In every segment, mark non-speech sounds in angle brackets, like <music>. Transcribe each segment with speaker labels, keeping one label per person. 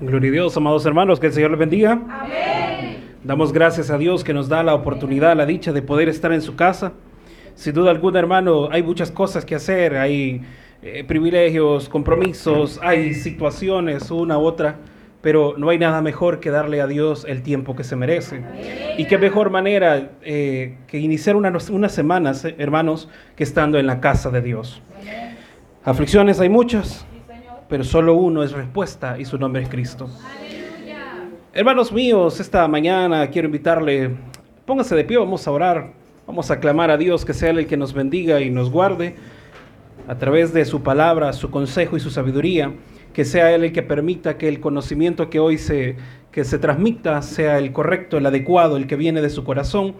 Speaker 1: Gloria a Dios, amados hermanos, que el Señor les bendiga. Amén. Damos gracias a Dios que nos da la oportunidad, la dicha de poder estar en su casa. Sin duda alguna, hermano, hay muchas cosas que hacer, hay eh, privilegios, compromisos, hay situaciones, una u otra, pero no hay nada mejor que darle a Dios el tiempo que se merece. Y qué mejor manera eh, que iniciar unas semanas, eh, hermanos, que estando en la casa de Dios. Aflicciones hay muchas, pero solo uno es respuesta y su nombre es Cristo. Hermanos míos, esta mañana quiero invitarle, póngase de pie, vamos a orar, vamos a clamar a Dios que sea el que nos bendiga y nos guarde a través de su palabra, su consejo y su sabiduría, que sea Él el que permita que el conocimiento que hoy se, que se transmita sea el correcto, el adecuado, el que viene de su corazón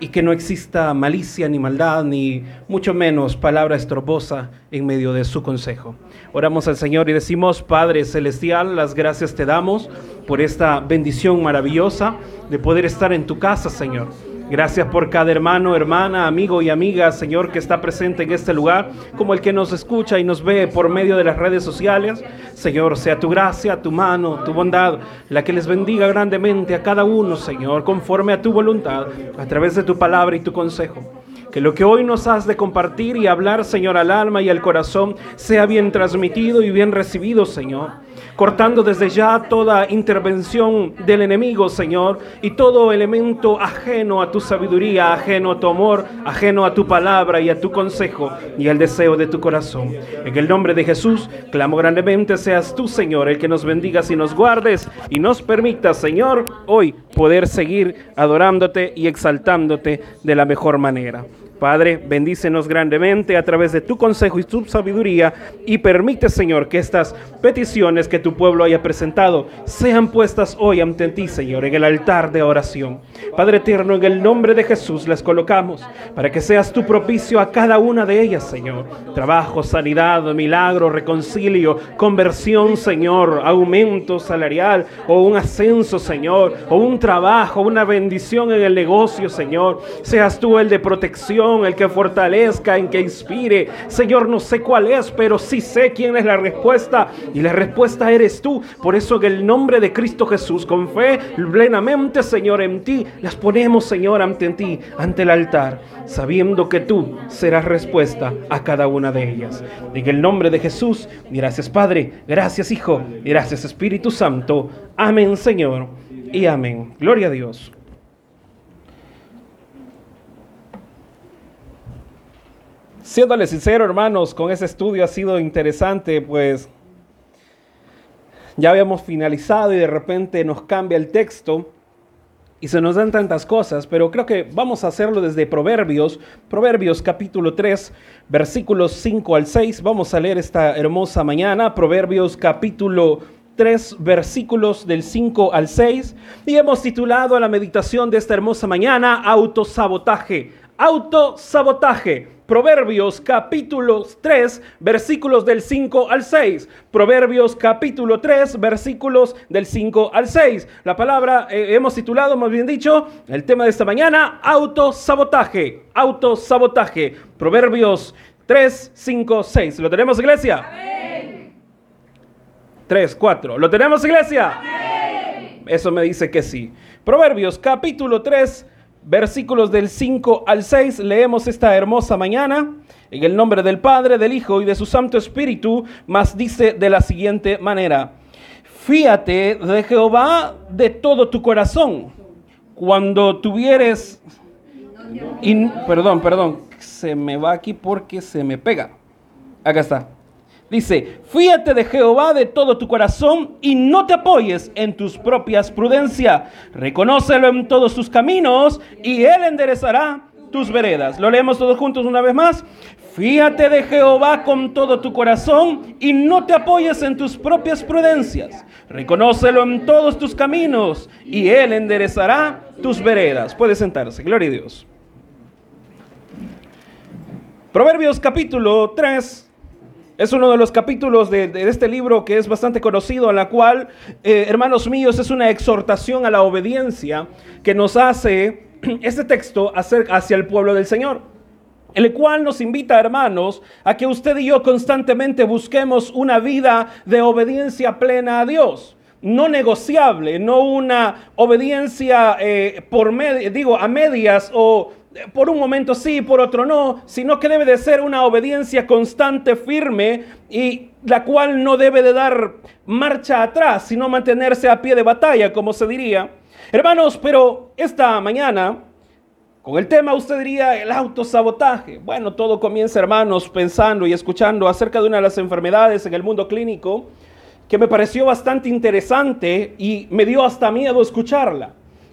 Speaker 1: y que no exista malicia ni maldad, ni mucho menos palabra estrobosa en medio de su consejo. Oramos al Señor y decimos, Padre Celestial, las gracias te damos por esta bendición maravillosa de poder estar en tu casa, Señor. Gracias por cada hermano, hermana, amigo y amiga, Señor, que está presente en este lugar, como el que nos escucha y nos ve por medio de las redes sociales. Señor, sea tu gracia, tu mano, tu bondad, la que les bendiga grandemente a cada uno, Señor, conforme a tu voluntad, a través de tu palabra y tu consejo. Que lo que hoy nos has de compartir y hablar, Señor, al alma y al corazón, sea bien transmitido y bien recibido, Señor cortando desde ya toda intervención del enemigo, Señor, y todo elemento ajeno a tu sabiduría, ajeno a tu amor, ajeno a tu palabra y a tu consejo y al deseo de tu corazón. En el nombre de Jesús, clamo grandemente, seas tú, Señor, el que nos bendigas y nos guardes y nos permita, Señor, hoy poder seguir adorándote y exaltándote de la mejor manera. Padre, bendícenos grandemente a través de tu consejo y tu sabiduría y permite, Señor, que estas peticiones que tu pueblo haya presentado sean puestas hoy ante ti, Señor, en el altar de oración. Padre eterno, en el nombre de Jesús las colocamos para que seas tu propicio a cada una de ellas, Señor. Trabajo, sanidad, milagro, reconcilio, conversión, Señor, aumento salarial o un ascenso, Señor, o un trabajo, una bendición en el negocio, Señor. Seas tú el de protección el que fortalezca, en que inspire. Señor, no sé cuál es, pero sí sé quién es la respuesta. Y la respuesta eres tú. Por eso en el nombre de Cristo Jesús, con fe plenamente, Señor, en ti, las ponemos, Señor, ante ti, ante el altar, sabiendo que tú serás respuesta a cada una de ellas. En el nombre de Jesús, gracias Padre, gracias Hijo, gracias Espíritu Santo. Amén, Señor, y amén. Gloria a Dios. Siéndole sincero, hermanos, con ese estudio ha sido interesante, pues ya habíamos finalizado y de repente nos cambia el texto y se nos dan tantas cosas, pero creo que vamos a hacerlo desde Proverbios, Proverbios capítulo 3, versículos 5 al 6. Vamos a leer esta hermosa mañana, Proverbios capítulo 3 versículos del 5 al 6 y hemos titulado a la meditación de esta hermosa mañana autosabotaje, autosabotaje. Proverbios capítulo 3, versículos del 5 al 6. Proverbios capítulo 3, versículos del 5 al 6. La palabra eh, hemos titulado, más bien dicho, el tema de esta mañana, autosabotaje, autosabotaje. Proverbios 3, 5, 6. ¿Lo tenemos, iglesia? 3, 4. ¿Lo tenemos, iglesia? Eso me dice que sí. Proverbios capítulo 3, versículos del 5 al 6, leemos esta hermosa mañana. En el nombre del Padre, del Hijo y de su Santo Espíritu, más dice de la siguiente manera, fíate de Jehová de todo tu corazón. Cuando tuvieres... perdón, perdón, se me va aquí porque se me pega. Acá está. Dice, fíate de Jehová de todo tu corazón y no te apoyes en tus propias prudencias. Reconócelo en todos tus caminos y Él enderezará tus veredas. Lo leemos todos juntos una vez más. Fíate de Jehová con todo tu corazón y no te apoyes en tus propias prudencias. Reconócelo en todos tus caminos y Él enderezará tus veredas. Puede sentarse. Gloria a Dios. Proverbios capítulo 3 es uno de los capítulos de, este libro que es bastante conocido, en la cual, eh, hermanos míos, es una exhortación a la obediencia que nos hace <clears throat> este texto hacia el pueblo del Señor. El cual nos invita, hermanos, a que usted y yo constantemente busquemos una vida de obediencia plena a Dios. no negociable, no una obediencia eh, por digo, a medias o por un momento sí, por otro no, sino que debe de ser una obediencia constante, firme y la cual no debe de dar marcha atrás, sino mantenerse a pie de batalla, como se diría. Hermanos, pero esta mañana, con el tema usted diría el autosabotaje. Bueno, todo comienza, hermanos, pensando y escuchando acerca de una de las enfermedades en el mundo clínico que me pareció bastante interesante y me dio hasta miedo escucharla.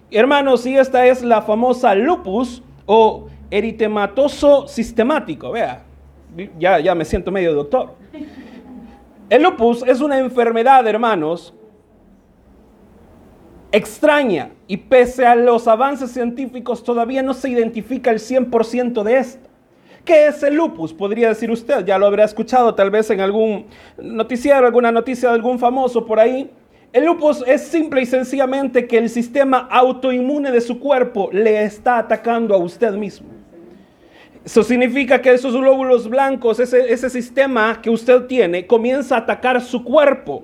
Speaker 1: Hermanos, y esta es la famosa lupus, o eritematoso sistemático. Vea, ya, ya me siento medio doctor. El lupus es una enfermedad, hermanos, extraña y pese a los avances científicos todavía no se identifica el 100% de esto. ¿Qué es el lupus? Podría decir usted, ya lo habrá escuchado tal vez en algún noticiero, alguna noticia de algún famoso por ahí. El lupus es simple y sencillamente que el sistema autoinmune de su cuerpo le está atacando a usted mismo. Eso significa que esos glóbulos blancos, ese, sistema que usted tiene, comienza a atacar su cuerpo.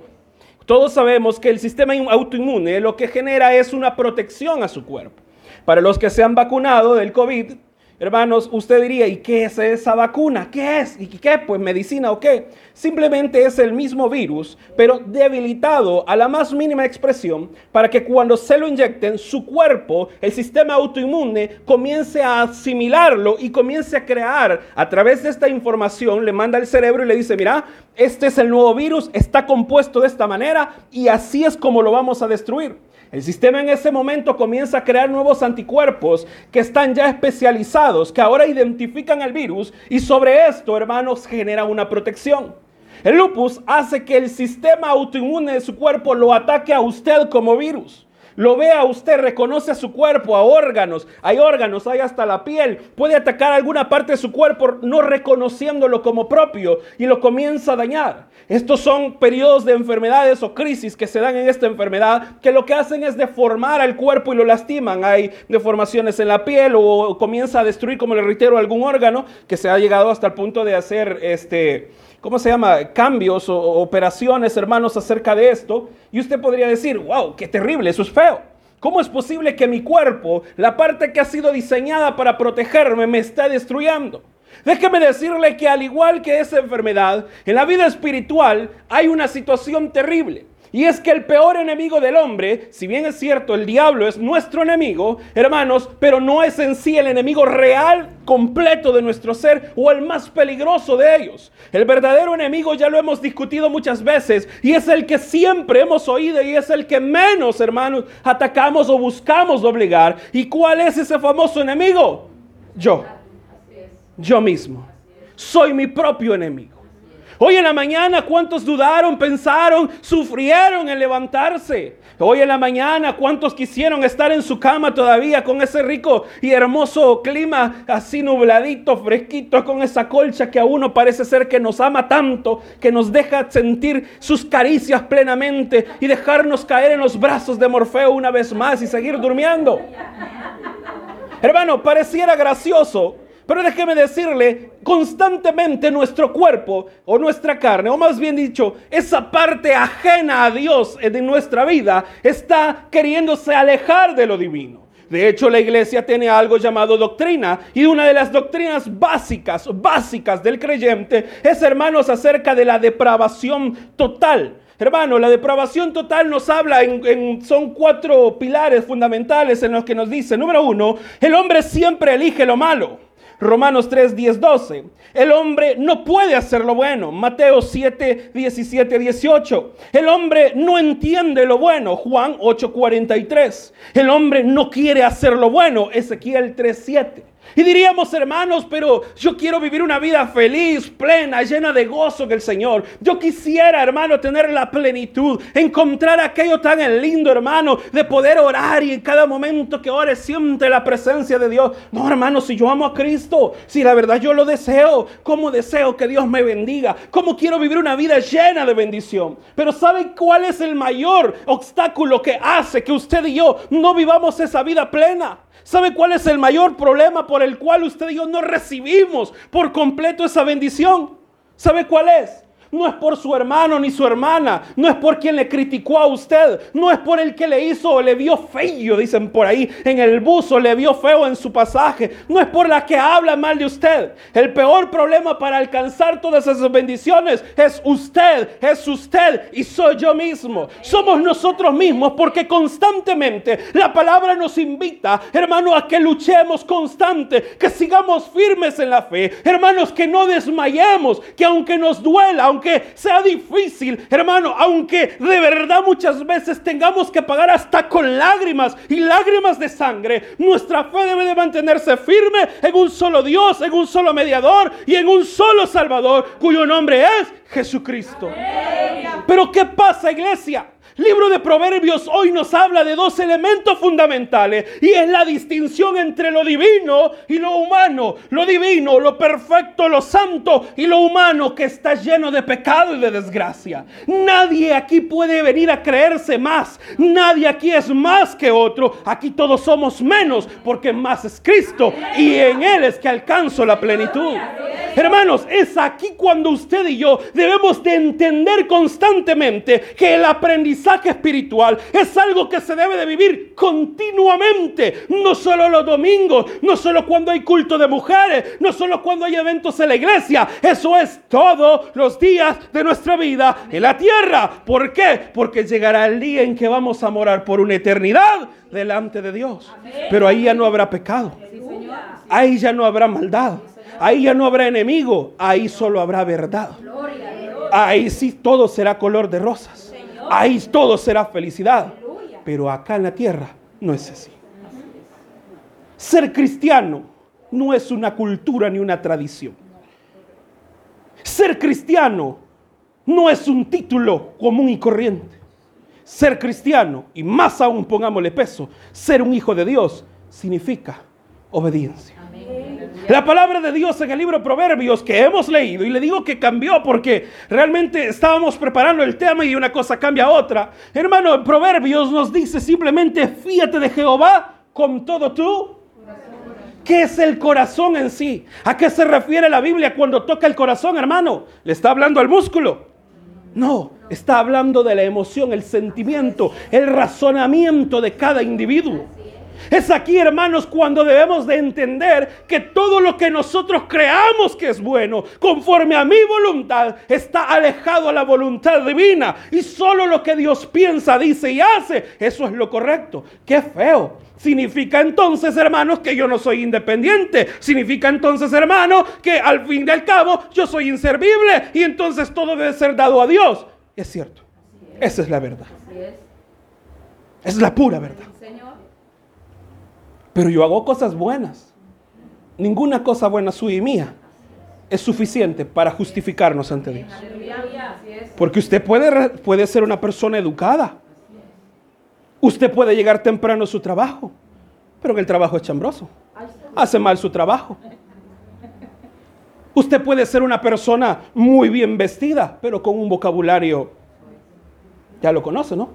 Speaker 1: Todos sabemos que el sistema autoinmune lo que genera es una protección a su cuerpo. Para los que se han vacunado del COVID, Hermanos, usted diría, ¿y qué es esa vacuna? ¿Qué es? ¿Y qué? Pues medicina o qué. Simplemente es el mismo virus, pero debilitado a la más mínima expresión para que cuando se lo inyecten, su cuerpo, el sistema autoinmune, comience a asimilarlo y comience a crear a través de esta información, le manda al cerebro y le dice, mira, este es el nuevo virus, está compuesto de esta manera y así es como lo vamos a destruir. El sistema en ese momento comienza a crear nuevos anticuerpos que están ya especializados, que ahora identifican el virus y sobre esto, hermanos, genera una protección. El lupus hace que el sistema autoinmune de su cuerpo lo ataque a usted como virus. Lo ve a usted, reconoce a su cuerpo, a órganos. Hay órganos, hay hasta la piel. Puede atacar alguna parte de su cuerpo no reconociéndolo como propio y lo comienza a dañar. Estos son periodos de enfermedades o crisis que se dan en esta enfermedad que lo que hacen es deformar al cuerpo y lo lastiman. Hay deformaciones en la piel o comienza a destruir, como le reitero, algún órgano que se ha llegado hasta el punto de hacer este ¿cómo se llama? Cambios o operaciones, hermanos, acerca de esto. Y usted podría decir, wow, qué terrible, eso es feo. ¿Cómo es posible que mi cuerpo, la parte que ha sido diseñada para protegerme, me está destruyendo? Déjeme decirle que al igual que esa enfermedad, en la vida espiritual hay una situación terrible. Y es que el peor enemigo del hombre, si bien es cierto, el diablo es nuestro enemigo, hermanos, pero no es en sí el enemigo real, completo de nuestro ser o el más peligroso de ellos. El verdadero enemigo ya lo hemos discutido muchas veces y es el que siempre hemos oído y es el que menos, hermanos, atacamos o buscamos obligar. ¿Y cuál es ese famoso enemigo? Yo. Yo mismo. Soy mi propio enemigo. Hoy en la mañana, ¿cuántos dudaron, pensaron, sufrieron en levantarse? Hoy en la mañana, ¿cuántos quisieron estar en su cama todavía con ese rico y hermoso clima, así nubladito, fresquito, con esa colcha que a uno parece ser que nos ama tanto, que nos deja sentir sus caricias plenamente y dejarnos caer en los brazos de Morfeo una vez más y seguir durmiendo? Hermano, pareciera gracioso pero déjeme decirle, constantemente nuestro cuerpo o nuestra carne, o más bien dicho, esa parte ajena a Dios de nuestra vida, está queriéndose alejar de lo divino. De hecho, la iglesia tiene algo llamado doctrina y una de las doctrinas básicas, básicas del creyente es, hermanos, acerca de la depravación total. Hermano, la depravación total nos habla en, son cuatro pilares fundamentales en los que nos dice, número uno, el hombre siempre elige lo malo. Romanos 3, 10, 12. El hombre no puede hacer lo bueno. Mateo 7, 17, 18. El hombre no entiende lo bueno. Juan 8, 43. El hombre no quiere hacer lo bueno. Ezequiel 3, 7. Y diríamos, hermanos, pero yo quiero vivir una vida feliz, plena, llena de gozo en el Señor. Yo quisiera, hermano, tener la plenitud, encontrar aquello tan lindo, hermano, de poder orar y en cada momento que ore siente la presencia de Dios. No, hermano, si yo amo a Cristo, si la verdad yo lo deseo, ¿cómo deseo que Dios me bendiga? ¿Cómo quiero vivir una vida llena de bendición? Pero ¿sabe cuál es el mayor obstáculo que hace que usted y yo no vivamos esa vida plena? ¿Sabe cuál es el mayor problema por el cual usted y yo no recibimos por completo esa bendición? ¿Sabe cuál es? No es por su hermano ni su hermana. No es por quien le criticó a usted. No es por el que le hizo o le vio feo, dicen por ahí, en el buzo, le vio feo en su pasaje. No es por la que habla mal de usted. El peor problema para alcanzar todas esas bendiciones es usted, es usted y soy yo mismo. Somos nosotros mismos porque constantemente la palabra nos invita, hermano, a que luchemos constante, que sigamos firmes en la fe. Hermanos, que no desmayemos, que aunque nos duela, aunque sea difícil, hermano, aunque de verdad muchas veces tengamos que pagar hasta con lágrimas y lágrimas de sangre, nuestra fe debe de mantenerse firme en un solo Dios, en un solo mediador y en un solo Salvador, cuyo nombre es Jesucristo. Pero ¿qué pasa, iglesia? Libro de Proverbios hoy nos habla de dos elementos fundamentales y es la distinción entre lo divino y lo humano. Lo divino, lo perfecto, lo santo y lo humano que está lleno de pecado y de desgracia. Nadie aquí puede venir a creerse más. Nadie aquí es más que otro. Aquí todos somos menos porque más es Cristo y en Él es que alcanzo la plenitud. Hermanos, es aquí cuando usted y yo debemos de entender constantemente que el aprendizaje espiritual es algo que se debe de vivir continuamente, no solo los domingos, no solo cuando hay culto de mujeres, no solo cuando hay eventos en la iglesia, eso es todos los días de nuestra vida en la tierra. ¿Por qué? Porque llegará el día en que vamos a morar por una eternidad delante de Dios. Pero ahí ya no habrá pecado. Ahí ya no habrá maldad. Ahí ya no habrá enemigo, ahí solo habrá verdad. Ahí sí todo será color de rosas. Ahí todo será felicidad. Pero acá en la tierra no es así. Ser cristiano no es una cultura ni una tradición. Ser cristiano no es un título común y corriente. Ser cristiano, y más aún pongámosle peso, ser un hijo de Dios significa obediencia. La palabra de Dios en el libro Proverbios que hemos leído, y le digo que cambió porque realmente estábamos preparando el tema y una cosa cambia a otra. Hermano, Proverbios nos dice simplemente, fíjate de Jehová con todo tú. ¿Qué es el corazón en sí? ¿A qué se refiere la Biblia cuando toca el corazón, hermano? ¿Le está hablando al músculo? No, está hablando de la emoción, el sentimiento, el razonamiento de cada individuo. Es aquí, hermanos, cuando debemos de entender que todo lo que nosotros creamos que es bueno, conforme a mi voluntad, está alejado a la voluntad divina. Y solo lo que Dios piensa, dice y hace, eso es lo correcto. Qué feo. Significa entonces, hermanos, que yo no soy independiente. Significa entonces, hermanos, que al fin y al cabo yo soy inservible y entonces todo debe ser dado a Dios. Es cierto. Esa es la verdad. Es la pura verdad. Pero yo hago cosas buenas. Ninguna cosa buena suya y mía es suficiente para justificarnos ante Dios. Porque usted puede, puede ser una persona educada. Usted puede llegar temprano a su trabajo, pero que el trabajo es chambroso. Hace mal su trabajo. Usted puede ser una persona muy bien vestida, pero con un vocabulario, ya lo conoce, ¿no?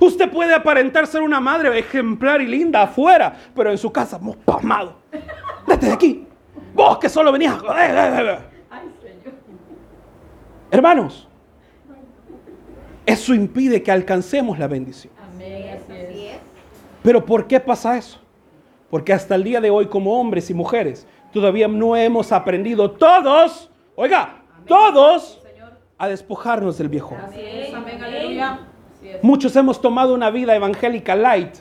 Speaker 1: Usted puede aparentar ser una madre ejemplar y linda afuera, pero en su casa, pasmado. Vete de aquí. Vos que solo venías a joder. Hermanos, eso impide que alcancemos la bendición. Pero ¿por qué pasa eso? Porque hasta el día de hoy como hombres y mujeres todavía no hemos aprendido todos, oiga, todos a despojarnos del viejo. Amén, aleluya. Muchos hemos tomado una vida evangélica light,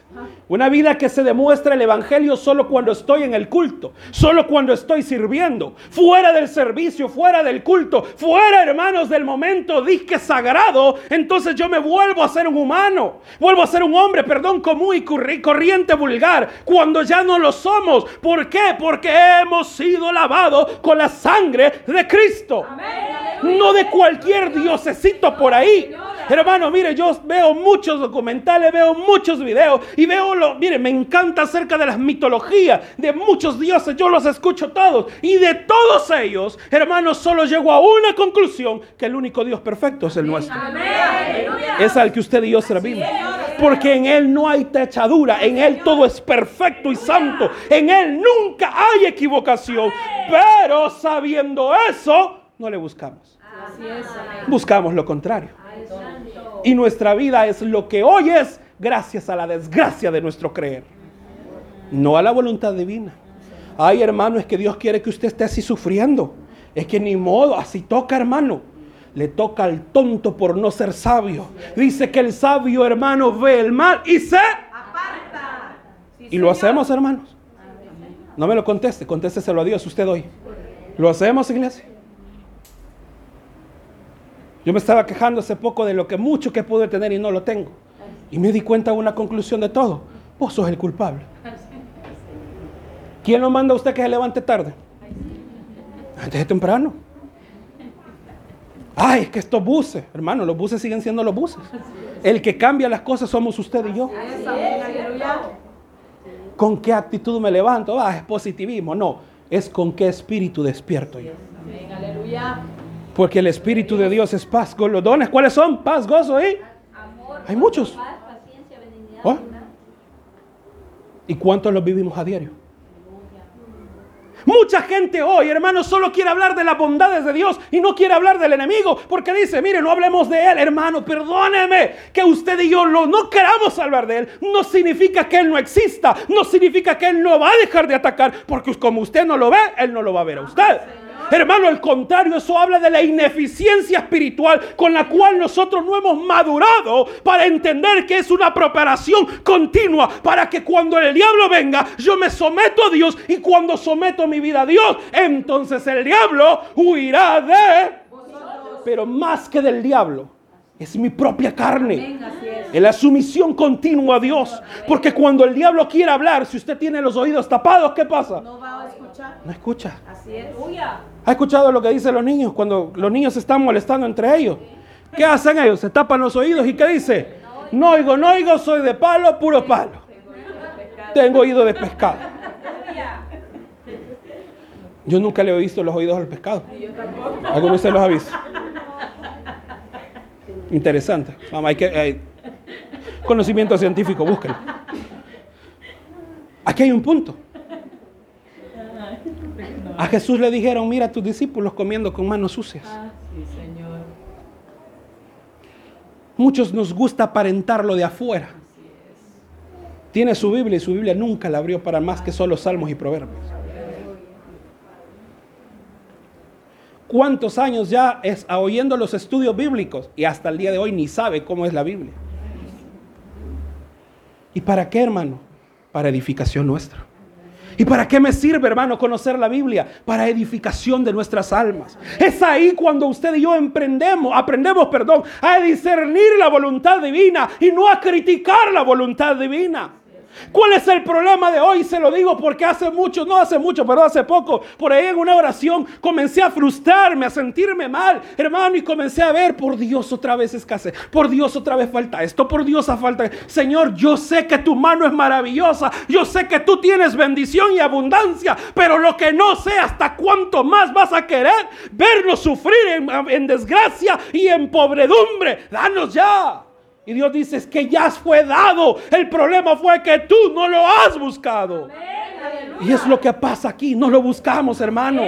Speaker 1: una vida que se demuestra el evangelio solo cuando estoy en el culto, solo cuando estoy sirviendo, fuera del servicio, fuera del culto, fuera, hermanos, del momento disque sagrado. Entonces yo me vuelvo a ser un humano, vuelvo a ser un hombre, perdón, común y corriente vulgar, cuando ya no lo somos. ¿Por qué? Porque hemos sido lavados con la sangre de Cristo, no de cualquier diosecito por ahí. Hermano, mire, yo veo muchos documentales, veo muchos videos y veo, lo, mire, me encanta acerca de las mitologías de muchos dioses, yo los escucho todos y de todos ellos, hermanos, solo llego a una conclusión, que el único Dios perfecto es el nuestro. Es al que usted y yo servimos. Porque en Él no hay techadura, en Él todo es perfecto y santo, en Él nunca hay equivocación. Pero sabiendo eso, no le buscamos. Buscamos lo contrario. Y nuestra vida es lo que hoy es gracias a la desgracia de nuestro creer. No a la voluntad divina. Ay, hermano, es que Dios quiere que usted esté así sufriendo. Es que ni modo, así toca, hermano. Le toca al tonto por no ser sabio. Dice que el sabio, hermano, ve el mal y se aparta. y lo hacemos, hermanos. No me lo conteste, contésteselo a Dios usted hoy. ¿Lo hacemos, iglesia? Yo me estaba quejando hace poco de lo que mucho que pude tener y no lo tengo. Y me di cuenta de una conclusión de todo. Vos sos el culpable. ¿Quién lo manda a usted que se levante tarde? Antes de temprano. Ay, es que estos buses, hermano, los buses siguen siendo los buses. El que cambia las cosas somos usted y yo. ¿Con qué actitud me levanto? Ah, es positivismo. No, es con qué espíritu despierto yo. Porque el espíritu de Dios es paz. ¿Los dones cuáles son? Paz, gozo y... Hay muchos. ¿Oh? ¿Y cuántos los vivimos a diario? Mucha gente hoy, hermano, solo quiere hablar de las bondades de Dios y no quiere hablar del enemigo porque dice, mire, no hablemos de él, hermano, perdóneme que usted y yo no queramos hablar de él. No significa que él no exista, no significa que él no va a dejar de atacar porque como usted no lo ve, él no lo va a ver a usted. Hermano, al contrario, eso habla de la ineficiencia espiritual con la cual nosotros no hemos madurado para entender que es una preparación continua para que cuando el diablo venga, yo me someto a Dios y cuando someto mi vida a Dios, entonces el diablo huirá de... Pero más que del diablo, es mi propia carne. En la sumisión continua a Dios. Porque cuando el diablo quiere hablar, si usted tiene los oídos tapados, ¿qué pasa? No va a escuchar. No escucha. Así es. ¿Ha escuchado lo que dicen los niños cuando los niños se están molestando entre ellos? ¿Qué hacen ellos? Se tapan los oídos y ¿qué dice? No oigo, no oigo, soy de palo, puro palo. Tengo oído de pescado. Yo nunca le he visto los oídos al pescado. ¿Alguno de ustedes los ha visto? Interesante. Vamos, hay que, conocimiento científico, búsquenlo. Aquí hay un punto. A Jesús le dijeron, mira a tus discípulos comiendo con manos sucias. Ah, Muchos nos gusta aparentar lo de afuera. Tiene su Biblia y su Biblia nunca la abrió para más que solo salmos y proverbios. ¿Cuántos años ya es oyendo los estudios bíblicos y hasta el día de hoy ni sabe cómo es la Biblia? ¿Y para qué, hermano? Para edificación nuestra. ¿Y para qué me sirve, hermano, conocer la Biblia? Para edificación de nuestras almas. Es ahí cuando usted y yo emprendemos, aprendemos, perdón, a discernir la voluntad divina y no a criticar la voluntad divina. ¿Cuál es el problema de hoy? Se lo digo porque hace mucho, no hace mucho, pero hace poco, por ahí en una oración comencé a frustrarme, a sentirme mal, hermano, y comencé a ver, por Dios otra vez escasez, por Dios otra vez falta esto, por Dios a falta. Señor, yo sé que tu mano es maravillosa, yo sé que tú tienes bendición y abundancia, pero lo que no sé hasta cuánto más vas a querer vernos sufrir en, en desgracia y en pobredumbre. Danos ya. Y Dios dice, es que ya fue dado. El problema fue que tú no lo has buscado. Y es lo que pasa aquí, no lo buscamos, hermano.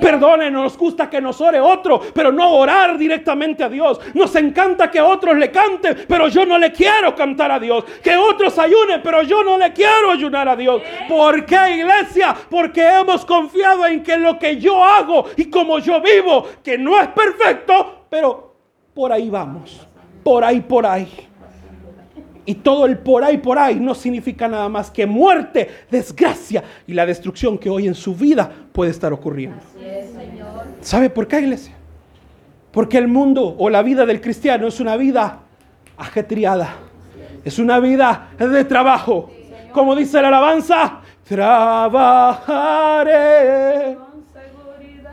Speaker 1: Perdónenos, nos gusta que nos ore otro, pero no orar directamente a Dios. Nos encanta que otros le canten, pero yo no le quiero cantar a Dios. Que otros ayunen, pero yo no le quiero ayunar a Dios. ¿Por qué, iglesia? Porque hemos confiado en que lo que yo hago y como yo vivo, que no es perfecto, pero por ahí vamos por ahí, por ahí. Y todo el por ahí, por ahí no significa nada más que muerte, desgracia y la destrucción que hoy en su vida puede estar ocurriendo. ¿Sabe por qué, iglesia? Porque el mundo o la vida del cristiano es una vida ajetreada. Es una vida de trabajo. Como dice la alabanza, trabajaré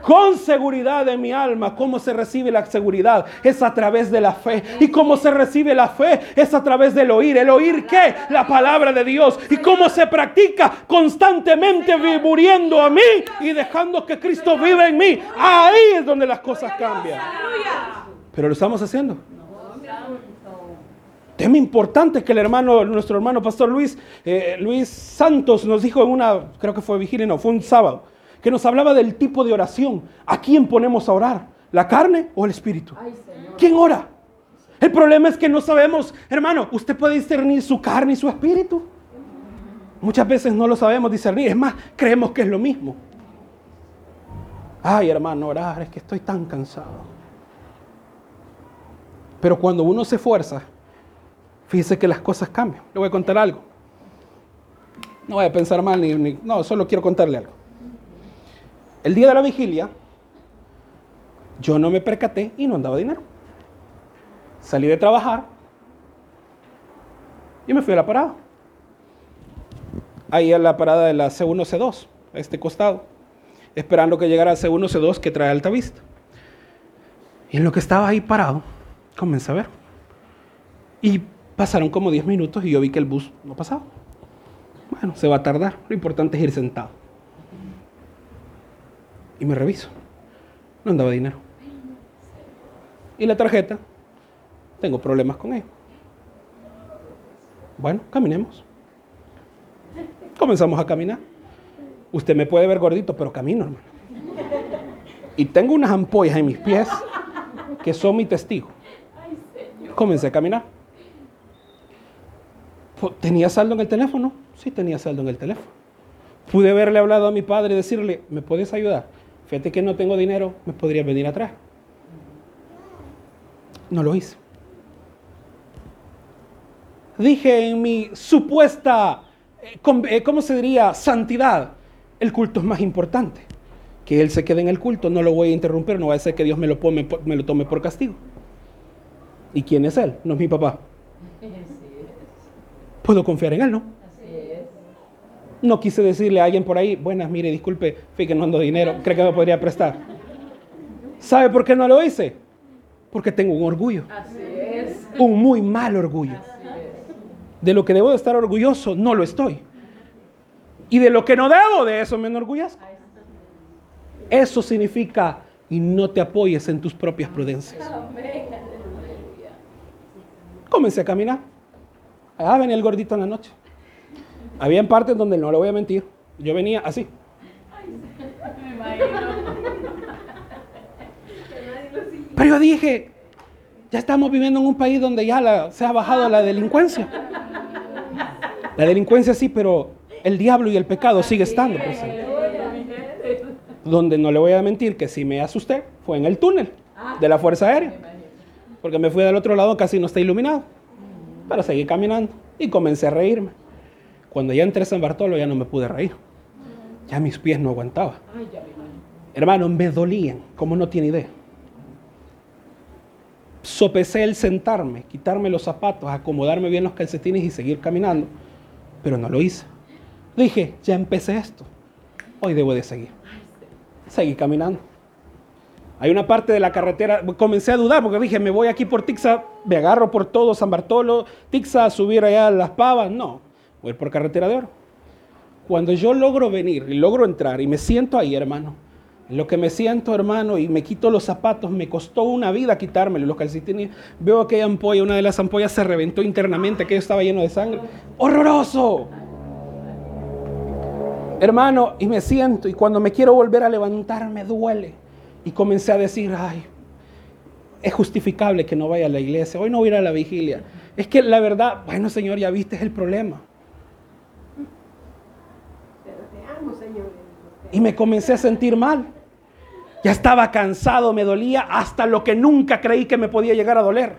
Speaker 1: con seguridad de mi alma. ¿Cómo se recibe la seguridad? Es a través de la fe. ¿Y cómo se recibe la fe? Es a través del oír. ¿El oír qué? La palabra de Dios. ¿Y cómo se practica? Constantemente muriendo a mí y dejando que Cristo viva en mí. Ahí es donde las cosas cambian. Pero lo estamos haciendo. Tema importante que el hermano, nuestro hermano pastor Luis, eh, Luis Santos nos dijo en una, creo que fue vigilia, no, fue un sábado que nos hablaba del tipo de oración. ¿A quién ponemos a orar? ¿La carne o el espíritu? ¿Quién ora? El problema es que no sabemos, hermano, usted puede discernir su carne y su espíritu. Muchas veces no lo sabemos discernir, es más, creemos que es lo mismo. Ay, hermano, orar, es que estoy tan cansado. Pero cuando uno se esfuerza, fíjese que las cosas cambian. Le voy a contar algo. No voy a pensar mal ni, no, solo quiero contarle algo. El día de la vigilia, yo no me percaté y no andaba dinero. Salí de trabajar y me fui a la parada. Ahí a la parada de la C1, C2, a este costado, esperando que llegara C1, C2 que trae alta vista. Y en lo que estaba ahí parado, comencé a ver. Y pasaron como 10 minutos y yo vi que el bus no pasaba. Bueno, se va a tardar. Lo importante es ir sentado. Y me reviso. No andaba dinero. Y la tarjeta, tengo problemas con ella. Bueno, caminemos. Comenzamos a caminar. Usted me puede ver gordito, pero camino, hermano. Y tengo unas ampollas en mis pies que son mi testigo. Comencé a caminar. ¿Tenía saldo en el teléfono? Sí, tenía saldo en el teléfono. Pude haberle hablado a mi padre y decirle, ¿me puedes ayudar? Fíjate que no tengo dinero, ¿me podrías venir atrás? No lo hice. Dije en mi supuesta, eh, eh, ¿cómo se diría? Santidad. El culto es más importante. Que él se quede en el culto, no lo voy a interrumpir, no va a ser que Dios me lo, me lo tome por castigo. ¿Y quién es él? No es mi papá. <laughs> Puedo confiar en él, ¿no? No quise decirle a alguien por ahí, buenas, mire, disculpe, fíjate que no ando dinero, cree que me podría prestar. ¿Sabe por qué no lo hice? Porque tengo un orgullo. Un muy mal orgullo. De lo que debo de estar orgulloso, no lo estoy. Y de lo que no debo, de eso me enorgullezco. Eso significa y no te apoyes en tus propias prudencias. Comencé a caminar. Ah, venía el gordito en la noche. Había en partes donde no lo voy a mentir. Yo venía así. Pero yo dije, ya estamos viviendo en un país donde ya se ha bajado la delincuencia. La delincuencia sí, pero el diablo y el pecado sigue estando. Donde no le voy a mentir que si me asusté fue en el túnel de la Fuerza Aérea. Porque me fui del otro lado, casi no está iluminado. Pero seguí caminando y comencé a reírme. Cuando ya entré a San Bartolo ya no me pude reír. Ya mis pies no aguantaban. Hermano, me dolían, como no tiene idea. Sopesé el sentarme, quitarme los zapatos, acomodarme bien los calcetines y seguir caminando. Pero no lo hice. Dije, ya empecé esto. Hoy debo de seguir. Seguí caminando. Hay una parte de la carretera, comencé a dudar porque dije, me voy aquí por Tixa, me agarro por todo San Bartolo, Tixa, a subir allá a Las Pavas. No, voy por carretera de oro. Cuando yo logro venir y logro entrar y me siento ahí, hermano, lo que me siento, hermano, y me quito los zapatos, me costó una vida quitármelo. Los calcetines, veo aquella ampolla, una de las ampollas se reventó internamente, aquello estaba lleno de sangre. ¡Horroroso! Hermano, y me siento, y cuando me quiero volver a levantar, me duele y comencé a decir, ay, es justificable que no vaya a la iglesia, hoy no voy a ir a la vigilia. Es que la verdad, bueno Señor, ya viste el problema. Y me comencé a sentir mal. Ya estaba cansado, me dolía hasta lo que nunca creí que me podía llegar a doler.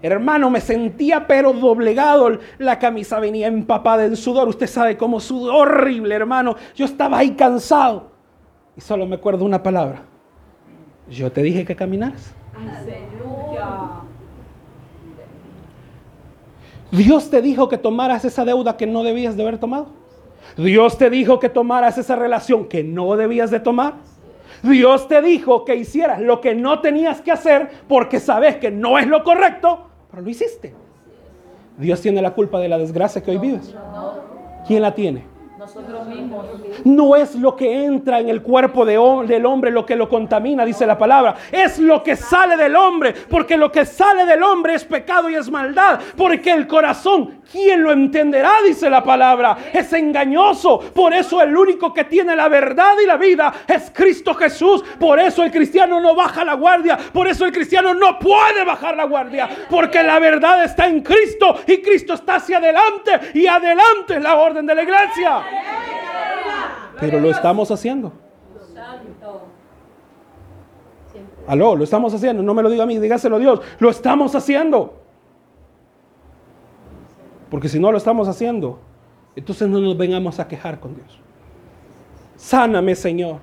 Speaker 1: Hermano, me sentía pero doblegado. La camisa venía empapada en sudor. Usted sabe cómo sudó horrible, hermano. Yo estaba ahí cansado. Y solo me acuerdo una palabra. Yo te dije que caminaras. Dios te dijo que tomaras esa deuda que no debías de haber tomado. Dios te dijo que tomaras esa relación que no debías de tomar. Dios te dijo que hicieras lo que no tenías que hacer porque sabes que no es lo correcto, pero lo hiciste. Dios tiene la culpa de la desgracia que hoy vives. ¿Quién la tiene? No es lo que entra en el cuerpo de, del hombre lo que lo contamina, dice la palabra. Es lo que sale del hombre, porque lo que sale del hombre es pecado y es maldad. Porque el corazón, ¿quién lo entenderá? Dice la palabra. Es engañoso. Por eso el único que tiene la verdad y la vida es Cristo Jesús. Por eso el cristiano no baja la guardia. Por eso el cristiano no puede bajar la guardia. Porque la verdad está en Cristo y Cristo está hacia adelante y adelante es la orden de la iglesia. Pero lo estamos haciendo. Aló, lo estamos haciendo. No me lo diga a mí, dígaselo a Dios. Lo estamos haciendo. Porque si no lo estamos haciendo, entonces no nos vengamos a quejar con Dios. Sáname, Señor.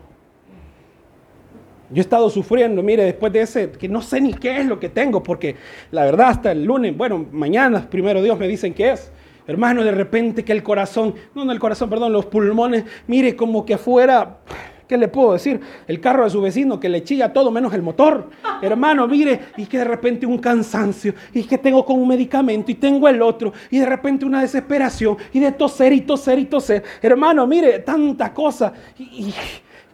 Speaker 1: Yo he estado sufriendo, mire, después de ese, que no sé ni qué es lo que tengo, porque la verdad hasta el lunes, bueno, mañana, primero Dios me dicen qué es. Hermano, de repente que el corazón, no, no el corazón, perdón, los pulmones, mire como que afuera, ¿qué le puedo decir? El carro de su vecino que le chilla todo menos el motor. Hermano, mire, y que de repente un cansancio, y que tengo con un medicamento, y tengo el otro, y de repente una desesperación, y de toser y toser y toser. Hermano, mire, tanta cosa. y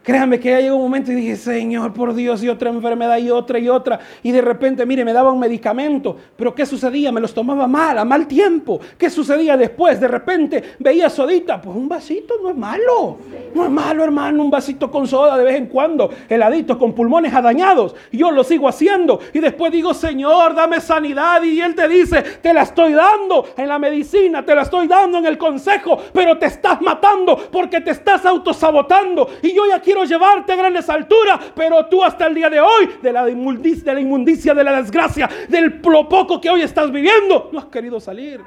Speaker 1: Créame que ya llegó un momento y dije, Señor, por Dios, y otra enfermedad y otra y otra. Y de repente, mire, me daba un medicamento. Pero ¿qué sucedía? Me los tomaba mal, a mal tiempo. ¿Qué sucedía después? De repente veía sodita. Pues un vasito no es malo. No es malo, hermano, un vasito con soda de vez en cuando. Heladito, con pulmones adañados. Yo lo sigo haciendo. Y después digo, Señor, dame sanidad. Y Él te dice, te la estoy dando en la medicina, te la estoy dando en el consejo. Pero te estás matando porque te estás autosabotando. Y yo ya quiero llevarte a grandes alturas, pero tú hasta el día de hoy, de la inmundicia, de la, inmundicia, de la desgracia, del lo poco que hoy estás viviendo, no has querido salir.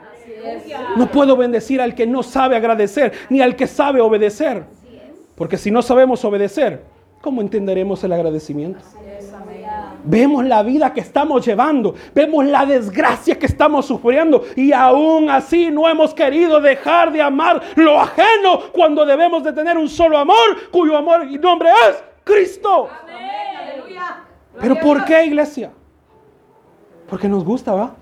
Speaker 1: No puedo bendecir al que no sabe agradecer, ni al que sabe obedecer. Porque si no sabemos obedecer, ¿cómo entenderemos el agradecimiento? Vemos la vida que estamos llevando, vemos la desgracia que estamos sufriendo y aún así no hemos querido dejar de amar lo ajeno cuando debemos de tener un solo amor cuyo amor y nombre es Cristo. Pero ¿por qué iglesia? Porque nos gusta, ¿va?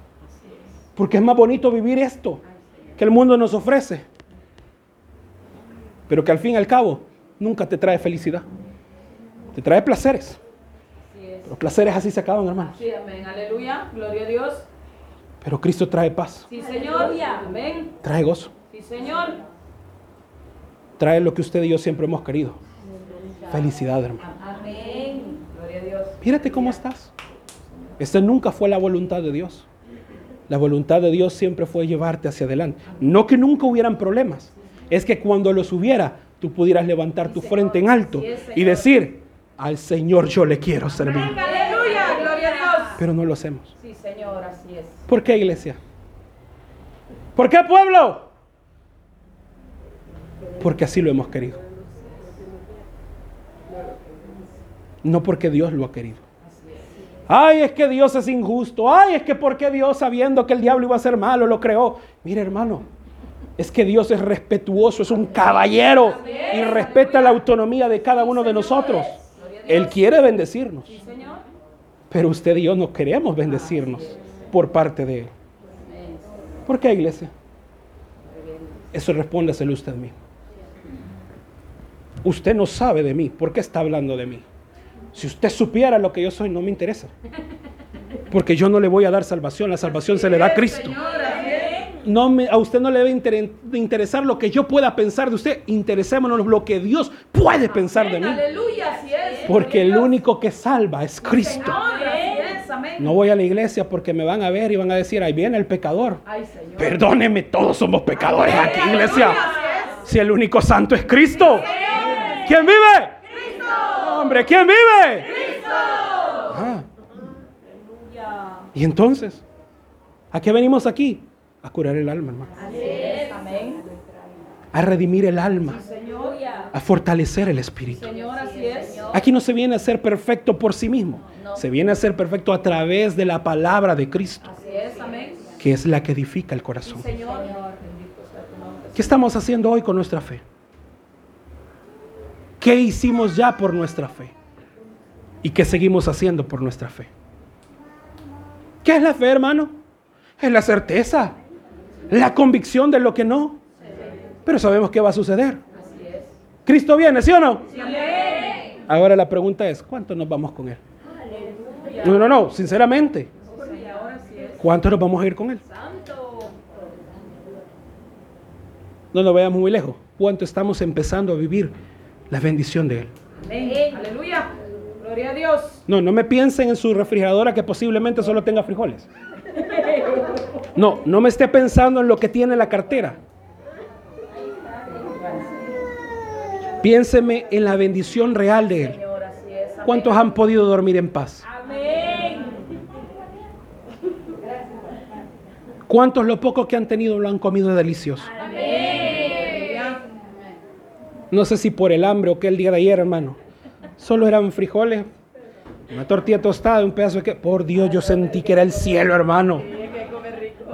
Speaker 1: Porque es más bonito vivir esto que el mundo nos ofrece. Pero que al fin y al cabo nunca te trae felicidad. Te trae placeres. Los placeres así se acaban, hermano.
Speaker 2: Sí, amén. Aleluya. Gloria a Dios.
Speaker 1: Pero Cristo trae paz.
Speaker 2: Sí, Señor. Amén.
Speaker 1: Trae gozo.
Speaker 2: Sí, Señor.
Speaker 1: Trae lo que usted y yo siempre hemos querido. Felicidad, hermano.
Speaker 2: Amén. Gloria a Dios.
Speaker 1: Mírate cómo estás. Esta nunca fue la voluntad de Dios. La voluntad de Dios siempre fue llevarte hacia adelante. No que nunca hubieran problemas. Es que cuando los hubiera, tú pudieras levantar tu frente en alto y decir, al Señor yo le quiero servir.
Speaker 2: Aleluya, gloria a Dios.
Speaker 1: Pero no lo hacemos.
Speaker 2: Sí, Señor, así es.
Speaker 1: ¿Por qué iglesia? ¿Por qué pueblo? Porque así lo hemos querido. No porque Dios lo ha querido. Ay, es que Dios es injusto. Ay, es que porque Dios sabiendo que el diablo iba a ser malo lo creó. Mire hermano, es que Dios es respetuoso, es un caballero y respeta la autonomía de cada uno de nosotros. Él quiere bendecirnos. Pero usted y yo no queremos bendecirnos por parte de Él. ¿Por qué, iglesia? Eso respóndeselo usted mismo. Usted no sabe de mí. ¿Por qué está hablando de mí? Si usted supiera lo que yo soy, no me interesa. <laughs> Porque yo no le voy a dar salvación. La salvación se le da a Cristo. No me, a usted no le debe interesar lo que yo pueda pensar de usted. Interesémonos lo que Dios puede pensar de mí.
Speaker 2: Aleluya, así es.
Speaker 1: Porque el único que salva es Cristo. No voy a la iglesia porque me van a ver y van a decir, ahí viene el pecador. Perdóneme, todos somos pecadores aquí, iglesia. Si el único santo es Cristo. ¿Quién vive?
Speaker 2: Cristo.
Speaker 1: Hombre, ¿quién vive?
Speaker 2: Cristo.
Speaker 1: Ah. Y entonces, ¿a qué venimos aquí? A curar el alma, hermano.
Speaker 2: Amén.
Speaker 1: A redimir el alma.
Speaker 2: Señor.
Speaker 1: A fortalecer el espíritu.
Speaker 2: Señor, así es.
Speaker 1: Aquí no se viene a ser perfecto por sí mismo. Se viene a ser perfecto a través de la palabra de Cristo.
Speaker 2: Así es, amén.
Speaker 1: Que es la que edifica el corazón.
Speaker 2: Señor.
Speaker 1: ¿Qué estamos haciendo hoy con nuestra fe? ¿Qué hicimos ya por nuestra fe? ¿Y qué seguimos haciendo por nuestra fe? ¿Qué es la fe, hermano? Es la certeza, la convicción de lo que no. Pero sabemos qué va a suceder. Cristo viene, ¿sí o no? Ahora la pregunta es, ¿cuántos nos vamos con Él? No, no, no, sinceramente. ¿Cuántos nos vamos a ir con Él? No nos vayamos muy lejos. ¿Cuánto estamos empezando a vivir la bendición de Él?
Speaker 2: Aleluya. Gloria a Dios.
Speaker 1: No, no me piensen en su refrigeradora que posiblemente solo tenga frijoles. No, no me esté pensando en lo que tiene la cartera. Piénseme en la bendición real de Él. ¿Cuántos han podido dormir en paz? ¿Cuántos lo poco que han tenido lo han comido delicioso? No sé si por el hambre o qué el día de ayer, hermano. Solo eran frijoles, una tortilla tostada, un pedazo de que. Por Dios, yo sentí que era el cielo, hermano.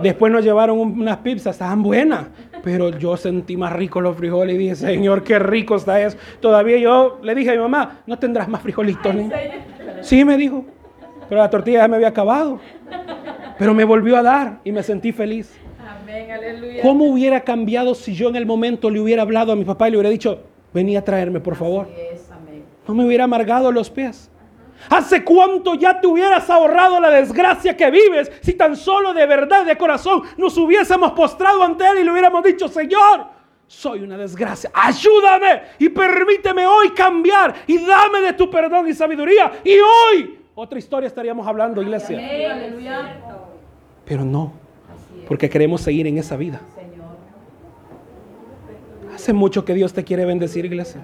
Speaker 1: Después nos llevaron un- unas pizzas, estaban buenas. Pero yo sentí más rico los frijoles y dije, Señor, qué rico está eso. Todavía yo le dije a mi mamá, ¿no tendrás más frijolitos? ni?" Sí, me dijo. Pero la tortilla ya me había acabado. Pero me volvió a dar y me sentí feliz.
Speaker 2: Amén. Aleluya.
Speaker 1: ¿Cómo hubiera cambiado si yo en el momento le hubiera hablado a mi papá y le hubiera dicho, vení a traerme, por favor?
Speaker 2: Así es. Amén.
Speaker 1: No me hubiera amargado los pies. ¿Hace cuánto ya te hubieras ahorrado la desgracia que vives si tan solo de verdad, de corazón, nos hubiésemos postrado ante Él y le hubiéramos dicho, Señor, soy una desgracia, ayúdame y permíteme hoy cambiar y dame de tu perdón y sabiduría. Y hoy, otra historia estaríamos hablando, iglesia. Pero no, porque queremos seguir en esa vida.
Speaker 2: Señor.
Speaker 1: Hace mucho que Dios te quiere bendecir, iglesia.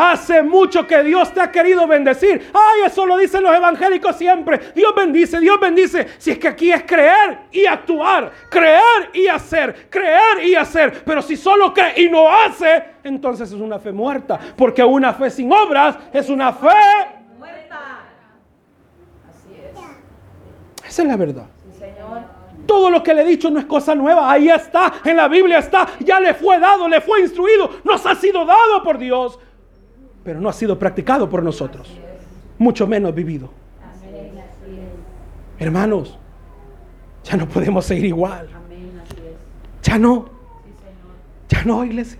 Speaker 1: Hace mucho que Dios te ha querido bendecir. Ay, eso lo dicen los evangélicos siempre. Dios bendice, Dios bendice. Si es que aquí es creer y actuar, creer y hacer, creer y hacer. Pero si solo cree y no hace, entonces es una fe muerta. Porque una fe sin obras es una fe.
Speaker 2: Muerta. Así es.
Speaker 1: Esa es la verdad.
Speaker 2: Sí, Señor.
Speaker 1: Todo lo que le he dicho no es cosa nueva. Ahí está, en la Biblia está. Ya le fue dado, le fue instruido. Nos ha sido dado por Dios. Pero no ha sido practicado por nosotros. Mucho menos vivido. Hermanos, ya no podemos seguir igual. Ya no, ya no, iglesia.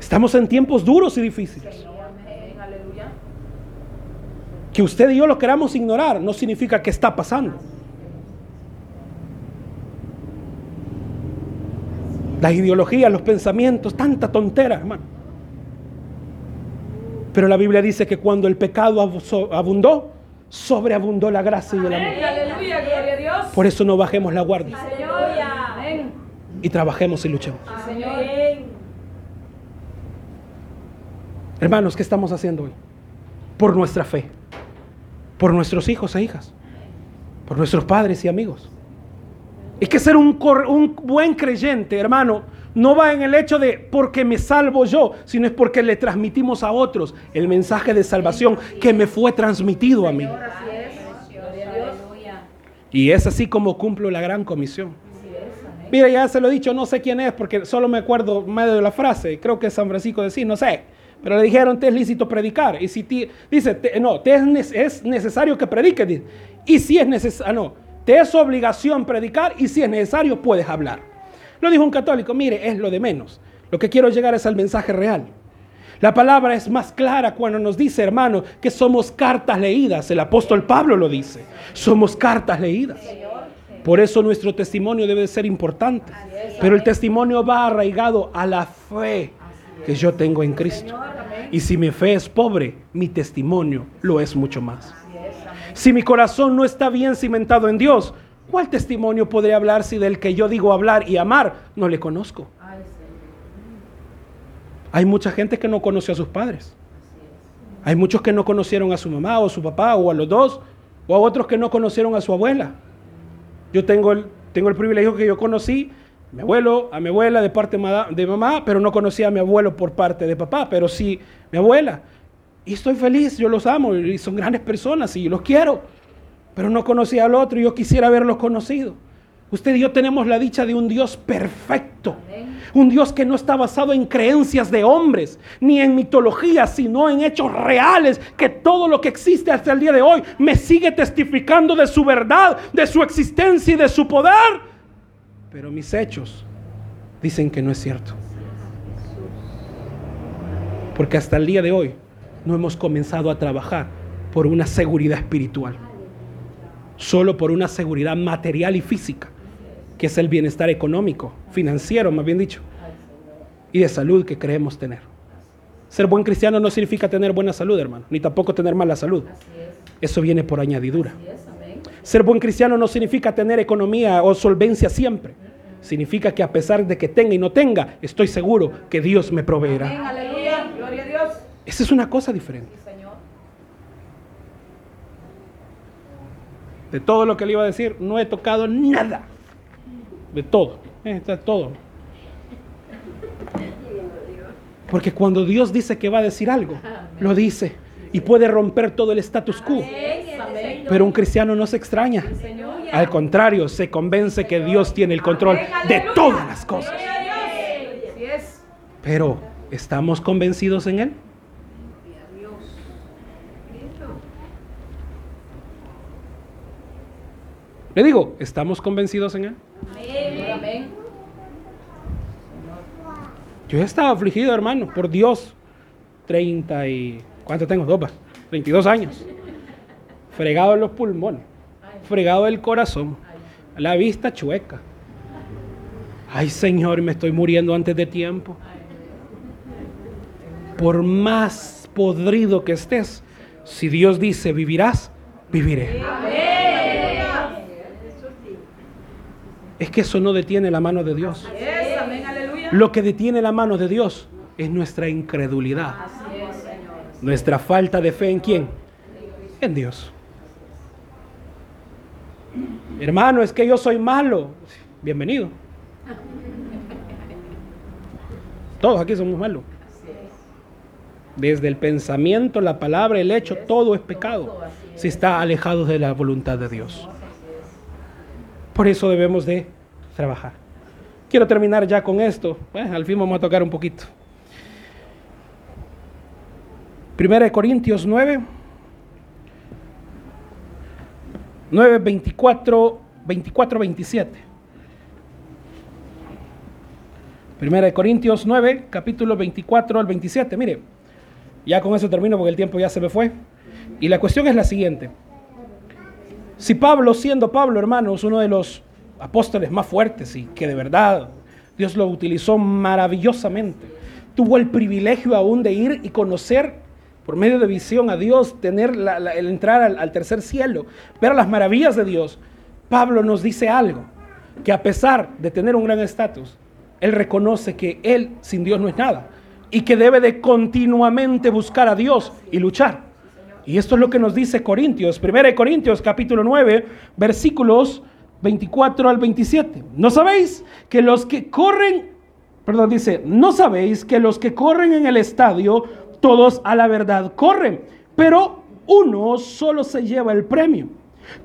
Speaker 1: Estamos en tiempos duros y difíciles. Que usted y yo lo queramos ignorar no significa que está pasando. Las ideologías, los pensamientos, tanta tontera, hermano. Pero la Biblia dice que cuando el pecado abu- abundó, sobreabundó la gracia y el amor.
Speaker 2: Amén. Aleluya. Gloria a Dios.
Speaker 1: Por eso no bajemos la guardia y trabajemos y luchemos. Hermanos, ¿qué estamos haciendo hoy? Por nuestra fe, por nuestros hijos e hijas, por nuestros padres y amigos. Es que ser un, cor- un buen creyente, hermano, no va en el hecho de porque me salvo yo, sino es porque le transmitimos a otros el mensaje de salvación que me fue transmitido a mí. Y es así como cumplo la gran comisión. Mira, ya se lo he dicho, no sé quién es porque solo me acuerdo medio de la frase. Creo que San Francisco de sí, no sé. Pero le dijeron, te es lícito predicar. Y si ti- dice, te- no, te es, ne- es necesario que prediques. dice. Y si es necesario, no, te es obligación predicar y si es necesario puedes hablar. Lo dijo un católico, mire, es lo de menos. Lo que quiero llegar es al mensaje real. La palabra es más clara cuando nos dice, hermano, que somos cartas leídas. El apóstol Pablo lo dice. Somos cartas leídas. Por eso nuestro testimonio debe de ser importante. Pero el testimonio va arraigado a la fe que yo tengo en Cristo. Y si mi fe es pobre, mi testimonio lo es mucho más. Si mi corazón no está bien cimentado en Dios, ¿cuál testimonio podré hablar si del que yo digo hablar y amar no le conozco? Hay mucha gente que no conoce a sus padres. Hay muchos que no conocieron a su mamá o a su papá o a los dos, o a otros que no conocieron a su abuela. Yo tengo el, tengo el privilegio que yo conocí a mi abuelo, a mi abuela de parte de mamá, pero no conocí a mi abuelo por parte de papá, pero sí mi abuela. Y estoy feliz, yo los amo y son grandes personas y los quiero, pero no conocí al otro y yo quisiera haberlos conocido. Usted y yo tenemos la dicha de un Dios perfecto, un Dios que no está basado en creencias de hombres, ni en mitología, sino en hechos reales, que todo lo que existe hasta el día de hoy me sigue testificando de su verdad, de su existencia y de su poder. Pero mis hechos dicen que no es cierto. Porque hasta el día de hoy no hemos comenzado a trabajar por una seguridad espiritual, solo por una seguridad material y física, que es el bienestar económico, financiero, más bien dicho, y de salud que creemos tener. Ser buen cristiano no significa tener buena salud, hermano, ni tampoco tener mala salud. Eso viene por añadidura. Ser buen cristiano no significa tener economía o solvencia siempre. Significa que a pesar de que tenga y no tenga, estoy seguro que Dios me proveerá.
Speaker 2: aleluya, gloria a Dios.
Speaker 1: Esa es una cosa diferente.
Speaker 2: Sí, Señor.
Speaker 1: De todo lo que le iba a decir, no he tocado nada. De todo. Eh, Está todo. Porque cuando Dios dice que va a decir algo, lo dice. Y puede romper todo el status quo. Pero un cristiano no se extraña. Al contrario, se convence que Dios tiene el control de todas las cosas. Pero, ¿estamos convencidos en Él? Le digo, ¿estamos convencidos en Él?
Speaker 2: Amén.
Speaker 1: Yo he estado afligido, hermano, por Dios. 30 y... ¿Cuánto tengo? Dos, va. 22 años. Fregado en los pulmones. Fregado el corazón. La vista chueca. Ay, Señor, me estoy muriendo antes de tiempo. Por más podrido que estés, si Dios dice vivirás, viviré. Es que eso no detiene la mano de Dios. Lo que detiene la mano de Dios es nuestra incredulidad, nuestra falta de fe en quién? En Dios. Hermano, es que yo soy malo. Bienvenido. Todos aquí somos malos. Desde el pensamiento, la palabra, el hecho, todo es pecado si está alejado de la voluntad de Dios. Por eso debemos de trabajar. Quiero terminar ya con esto. Bueno, al fin vamos a tocar un poquito. Primera de Corintios 9. 9, 24, 24, 27. Primera de Corintios 9, capítulo 24 al 27. Mire, ya con eso termino porque el tiempo ya se me fue. Y la cuestión es la siguiente. Si Pablo, siendo Pablo, hermanos, uno de los apóstoles más fuertes y que de verdad Dios lo utilizó maravillosamente, tuvo el privilegio aún de ir y conocer por medio de visión a Dios, tener la- la- el entrar al, al tercer cielo, ver las maravillas de Dios, Pablo nos dice algo, que a pesar de tener un gran estatus, él reconoce que él sin Dios no es nada y que debe de continuamente buscar a Dios y luchar. Y esto es lo que nos dice Corintios, 1 Corintios capítulo 9, versículos 24 al 27. ¿No sabéis que los que corren, perdón, dice, no sabéis que los que corren en el estadio, todos a la verdad corren, pero uno solo se lleva el premio?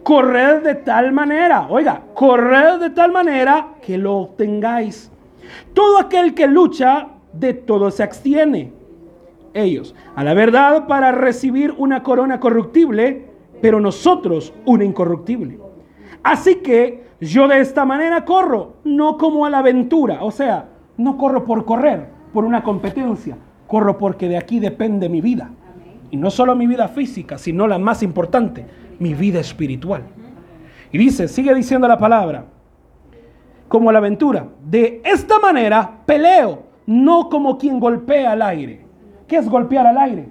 Speaker 1: Corred de tal manera, oiga, corred de tal manera que lo obtengáis. Todo aquel que lucha, de todo se abstiene ellos a la verdad para recibir una corona corruptible, pero nosotros una incorruptible. Así que yo de esta manera corro, no como a la aventura, o sea, no corro por correr, por una competencia, corro porque de aquí depende mi vida. Y no solo mi vida física, sino la más importante, mi vida espiritual. Y dice, sigue diciendo la palabra, como la aventura. De esta manera peleo, no como quien golpea al aire. ¿Qué es golpear al aire?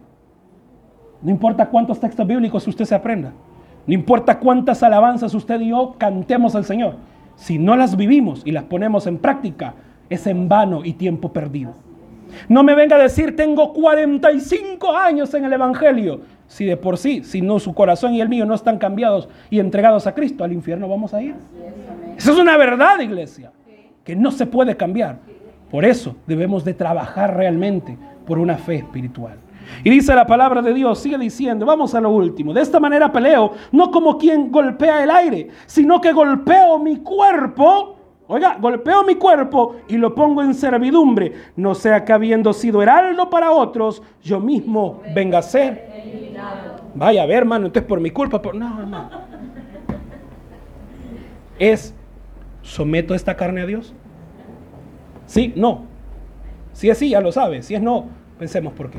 Speaker 1: No importa cuántos textos bíblicos usted se aprenda. No importa cuántas alabanzas usted y yo cantemos al Señor. Si no las vivimos y las ponemos en práctica, es en vano y tiempo perdido. No me venga a decir, tengo 45 años en el Evangelio. Si de por sí, si no su corazón y el mío no están cambiados y entregados a Cristo, al infierno vamos a ir. Esa es una verdad, iglesia, que no se puede cambiar. Por eso debemos de trabajar realmente por una fe espiritual. Y dice la palabra de Dios, sigue diciendo, vamos a lo último, de esta manera peleo, no como quien golpea el aire, sino que golpeo mi cuerpo, oiga, golpeo mi cuerpo y lo pongo en servidumbre, no sea que habiendo sido heraldo para otros, yo mismo venga a ser. Vaya a ver, hermano, entonces por mi culpa, por... no. Es, ¿someto esta carne a Dios? Sí, no. Si es sí, ya lo sabe. Si es no, Pensemos por qué.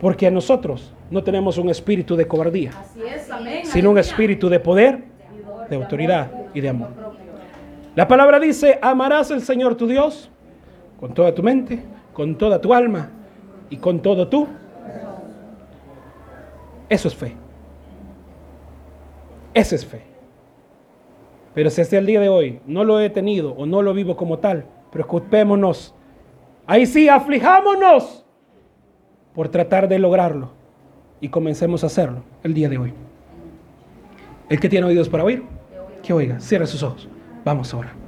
Speaker 1: Porque nosotros no tenemos un espíritu de cobardía,
Speaker 2: Así es. Amén.
Speaker 1: sino un espíritu de poder, de autoridad y de amor. La palabra dice, amarás al Señor tu Dios con toda tu mente, con toda tu alma y con todo tú. Eso es fe. Esa es fe. Pero si hasta el día de hoy no lo he tenido o no lo vivo como tal, preocupémonos. Ahí sí, aflijámonos por tratar de lograrlo y comencemos a hacerlo el día de hoy. El que tiene oídos para oír, que oiga, cierre sus ojos. Vamos ahora.